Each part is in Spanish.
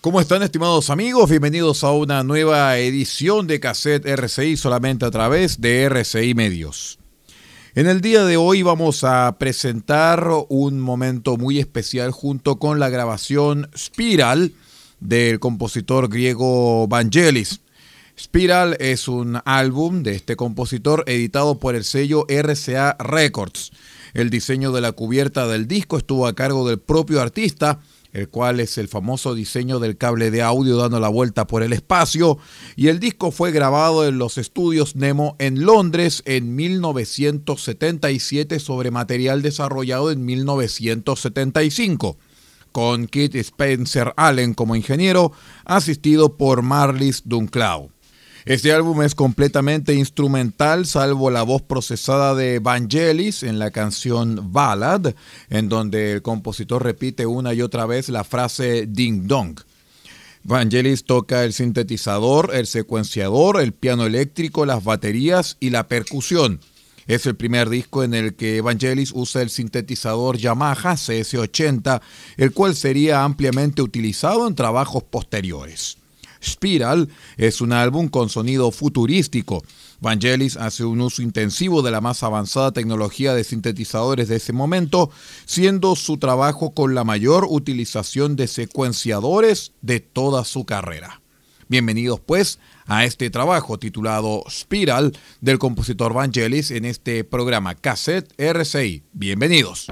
¿Cómo están estimados amigos? Bienvenidos a una nueva edición de Cassette RCI solamente a través de RCI Medios. En el día de hoy vamos a presentar un momento muy especial junto con la grabación Spiral del compositor griego Vangelis. Spiral es un álbum de este compositor editado por el sello RCA Records. El diseño de la cubierta del disco estuvo a cargo del propio artista el cual es el famoso diseño del cable de audio dando la vuelta por el espacio, y el disco fue grabado en los estudios Nemo en Londres en 1977 sobre material desarrollado en 1975 con Kit Spencer Allen como ingeniero, asistido por Marlis Dunclaw. Este álbum es completamente instrumental, salvo la voz procesada de Vangelis en la canción Ballad, en donde el compositor repite una y otra vez la frase Ding Dong. Vangelis toca el sintetizador, el secuenciador, el piano eléctrico, las baterías y la percusión. Es el primer disco en el que Vangelis usa el sintetizador Yamaha CS80, el cual sería ampliamente utilizado en trabajos posteriores. Spiral es un álbum con sonido futurístico. Vangelis hace un uso intensivo de la más avanzada tecnología de sintetizadores de ese momento, siendo su trabajo con la mayor utilización de secuenciadores de toda su carrera. Bienvenidos pues a este trabajo titulado Spiral del compositor Vangelis en este programa Cassette RCI. Bienvenidos.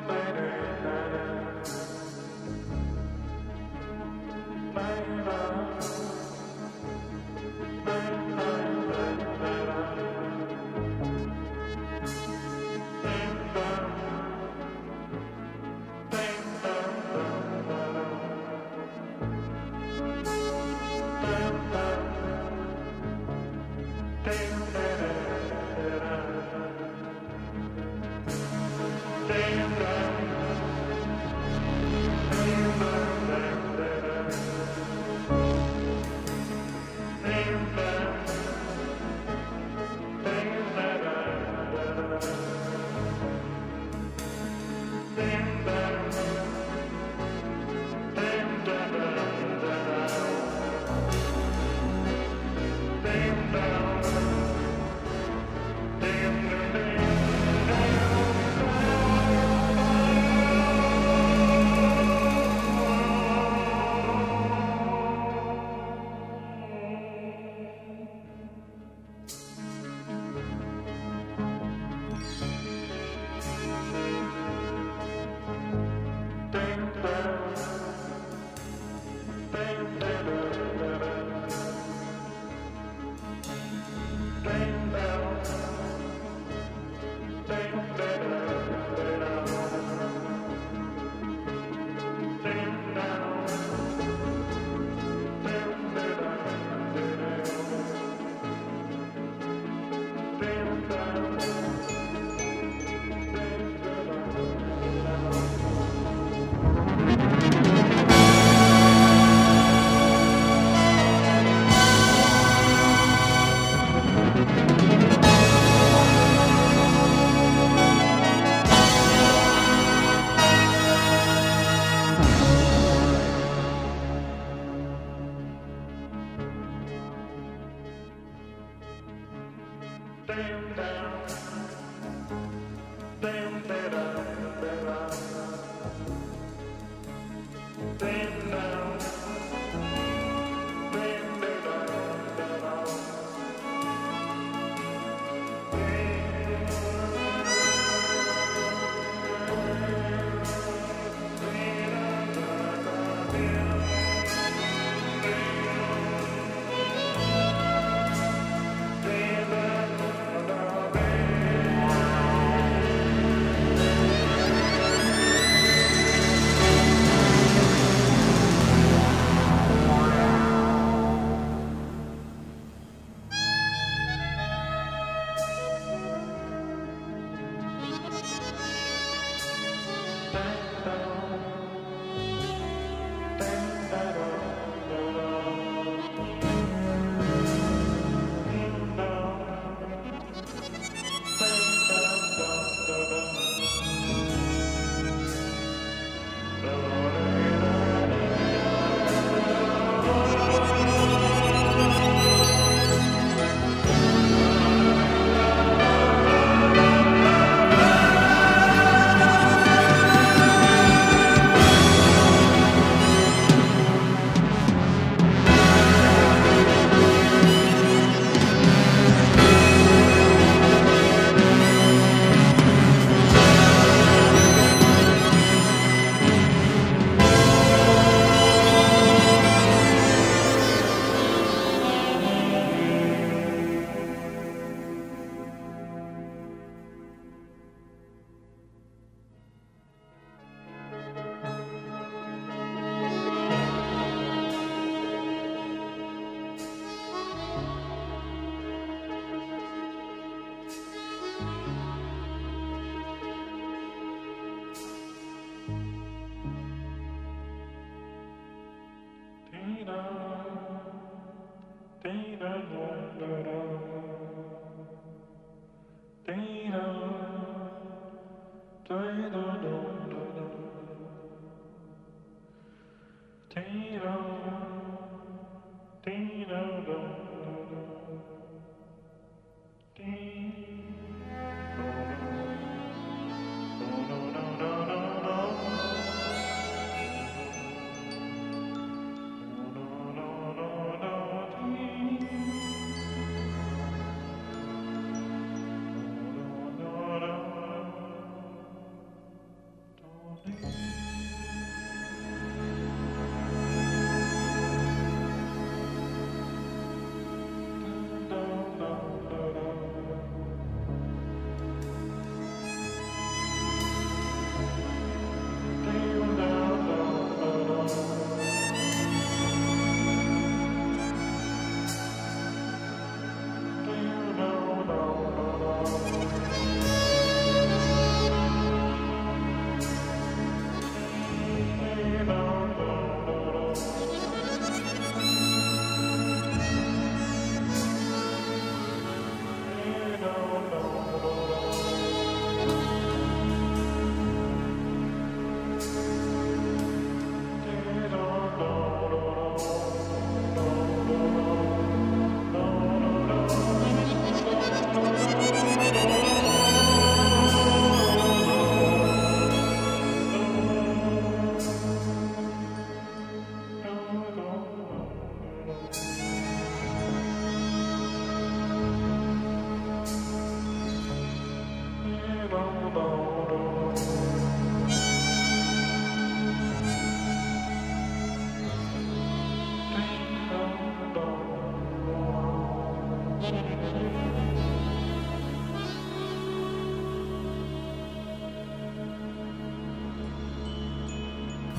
Bye.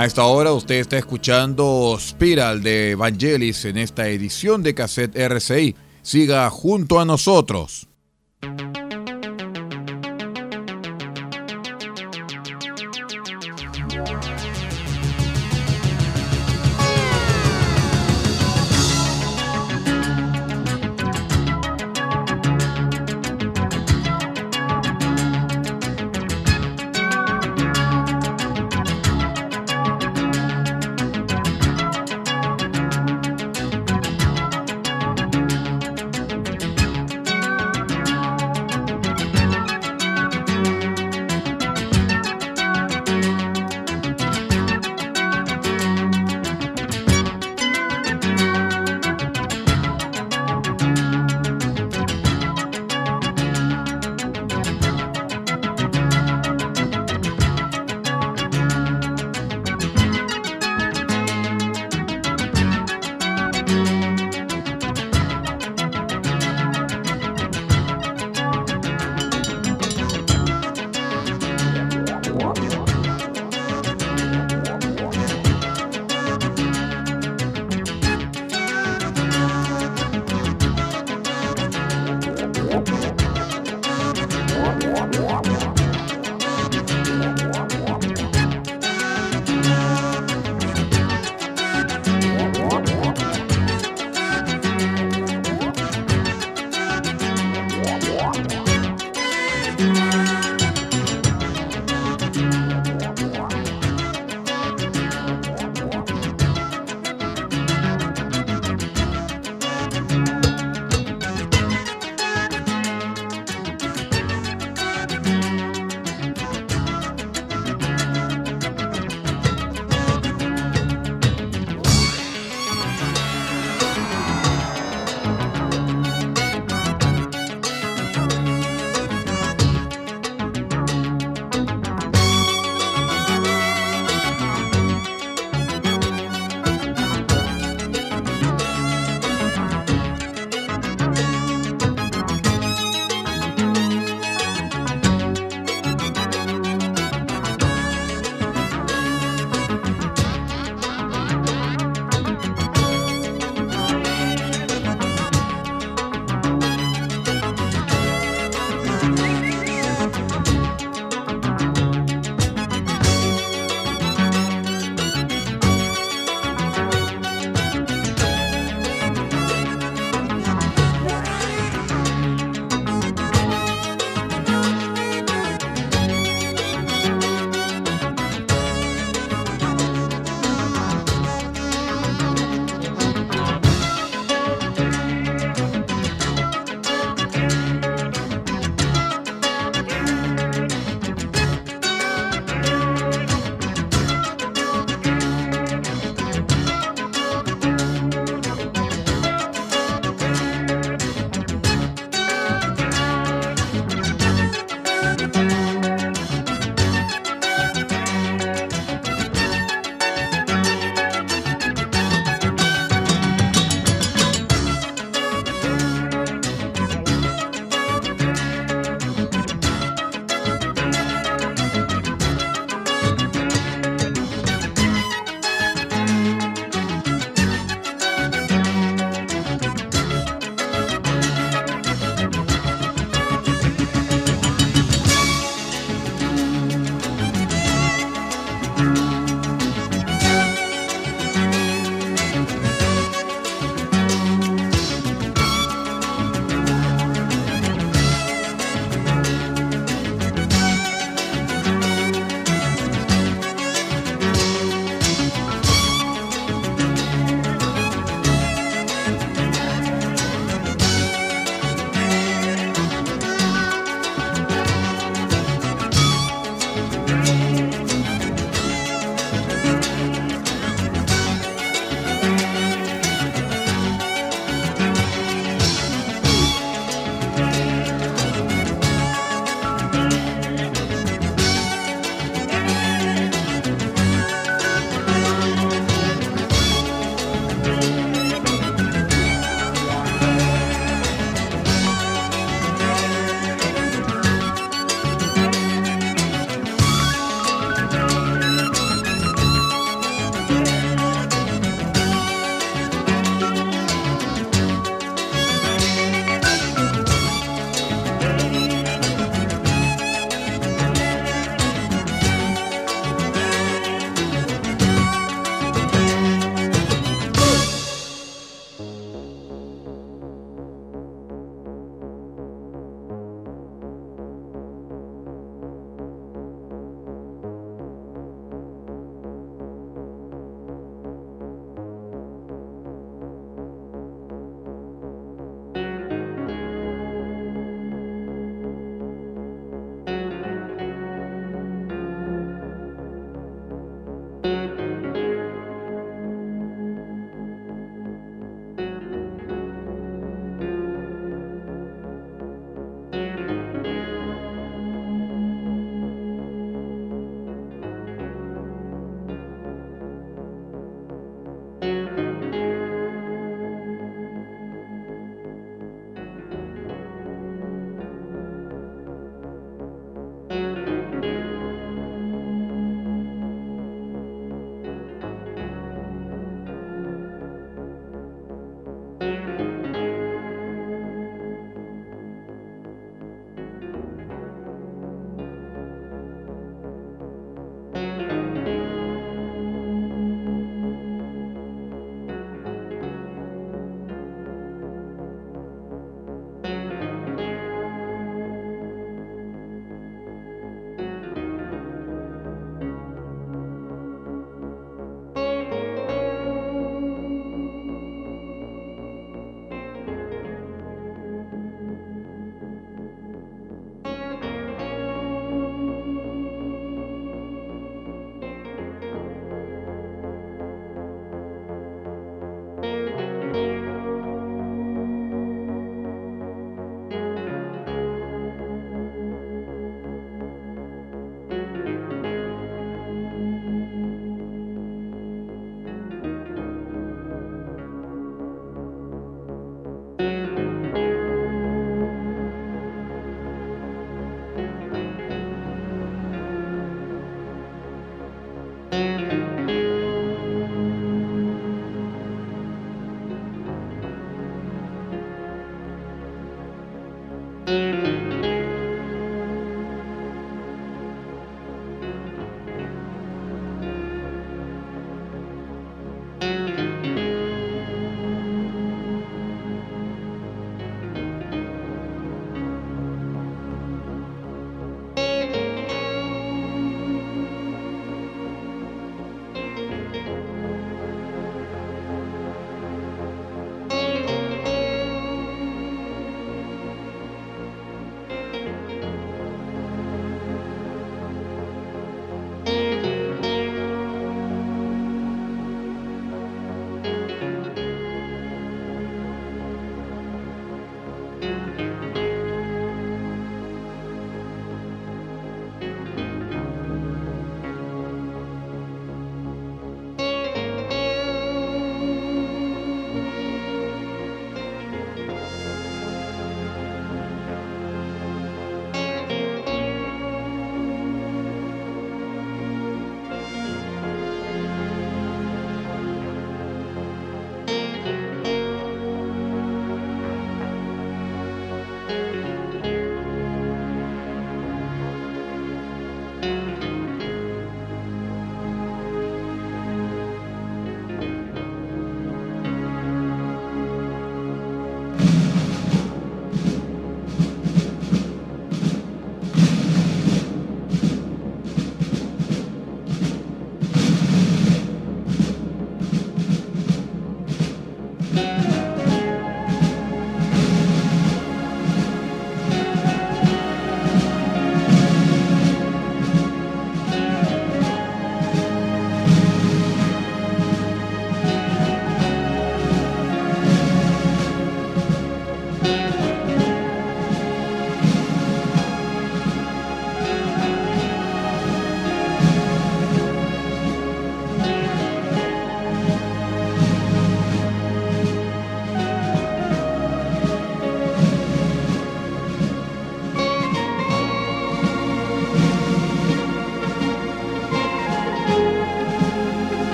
A esta hora usted está escuchando Spiral de Evangelis en esta edición de Cassette RCI. Siga junto a nosotros.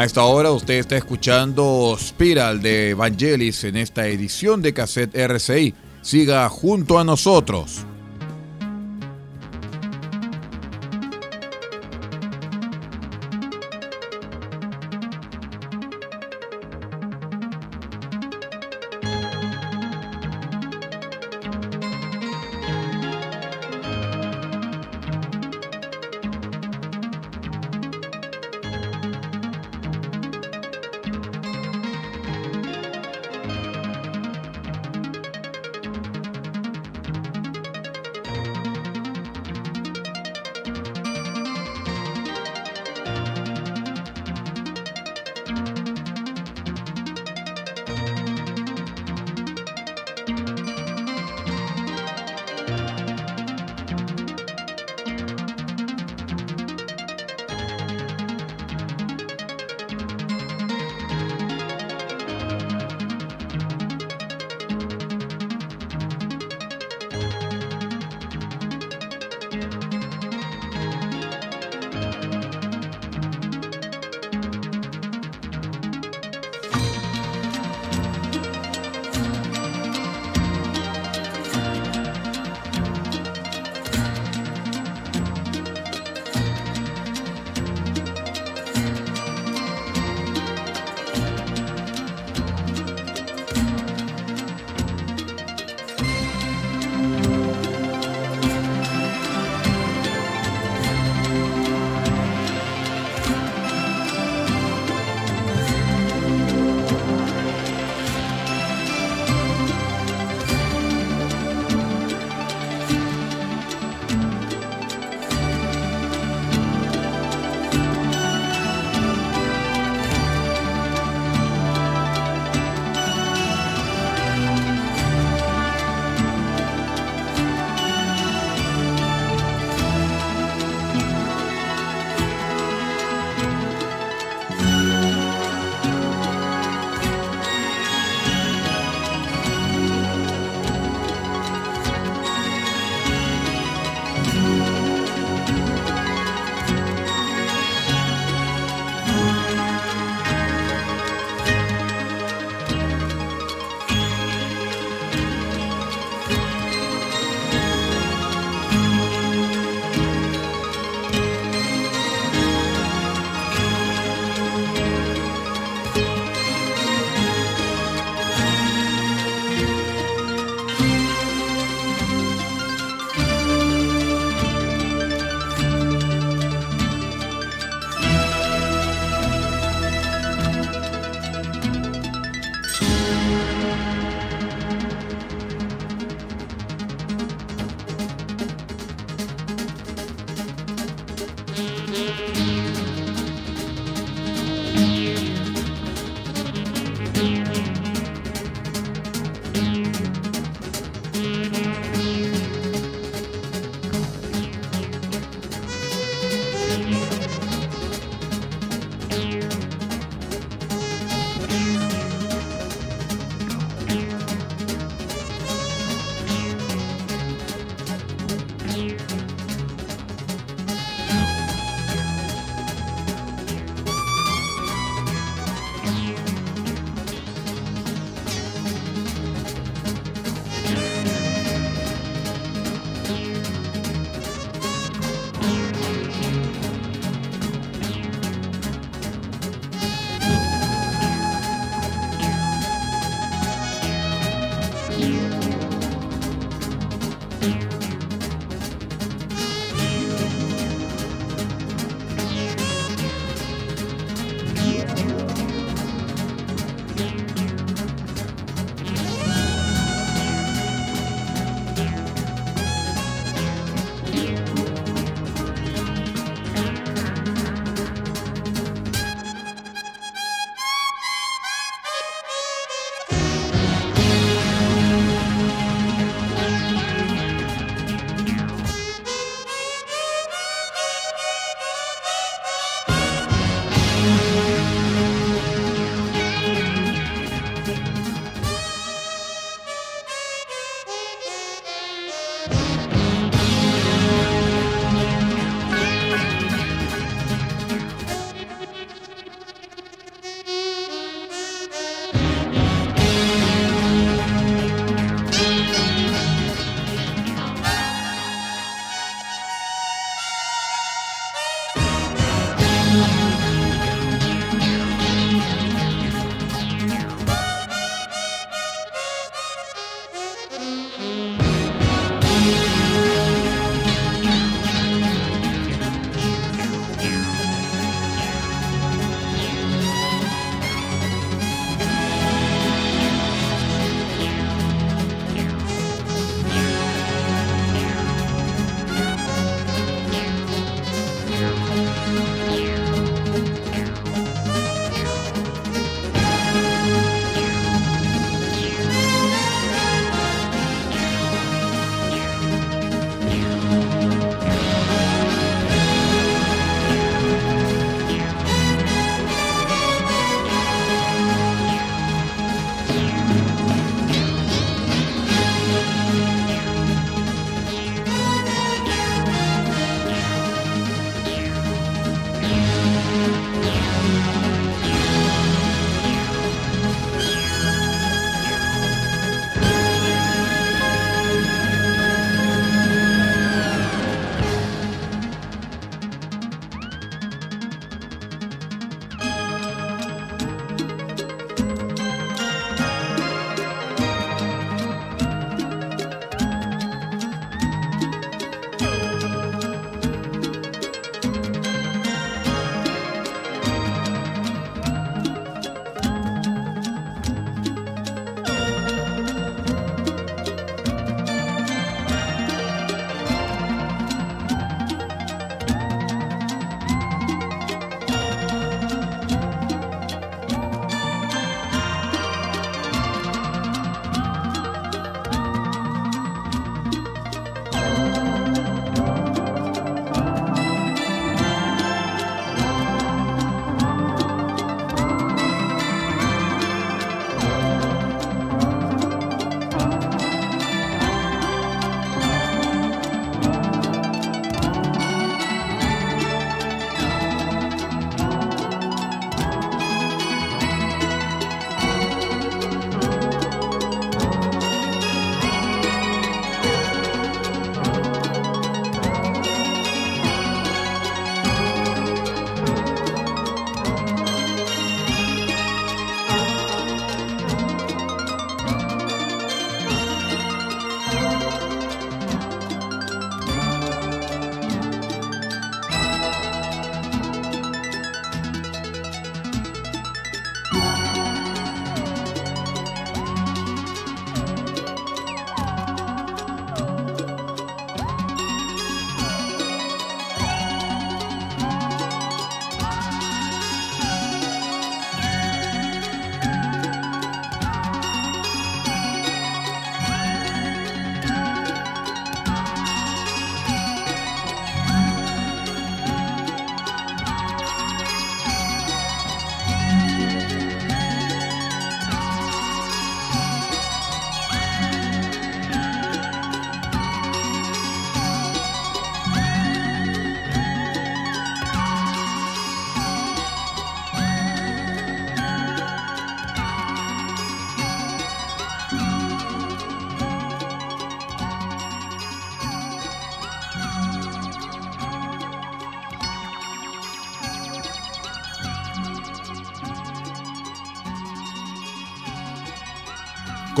A esta hora usted está escuchando Spiral de Evangelis en esta edición de Cassette RCI. Siga junto a nosotros.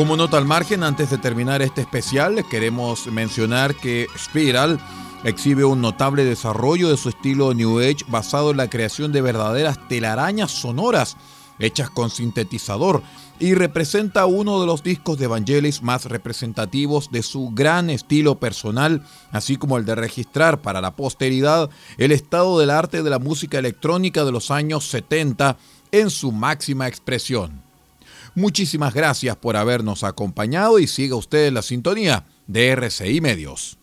Como nota al margen, antes de terminar este especial, queremos mencionar que Spiral exhibe un notable desarrollo de su estilo New Age basado en la creación de verdaderas telarañas sonoras hechas con sintetizador y representa uno de los discos de Vangelis más representativos de su gran estilo personal, así como el de registrar para la posteridad el estado del arte de la música electrónica de los años 70 en su máxima expresión. Muchísimas gracias por habernos acompañado y siga usted en la sintonía de RCI Medios.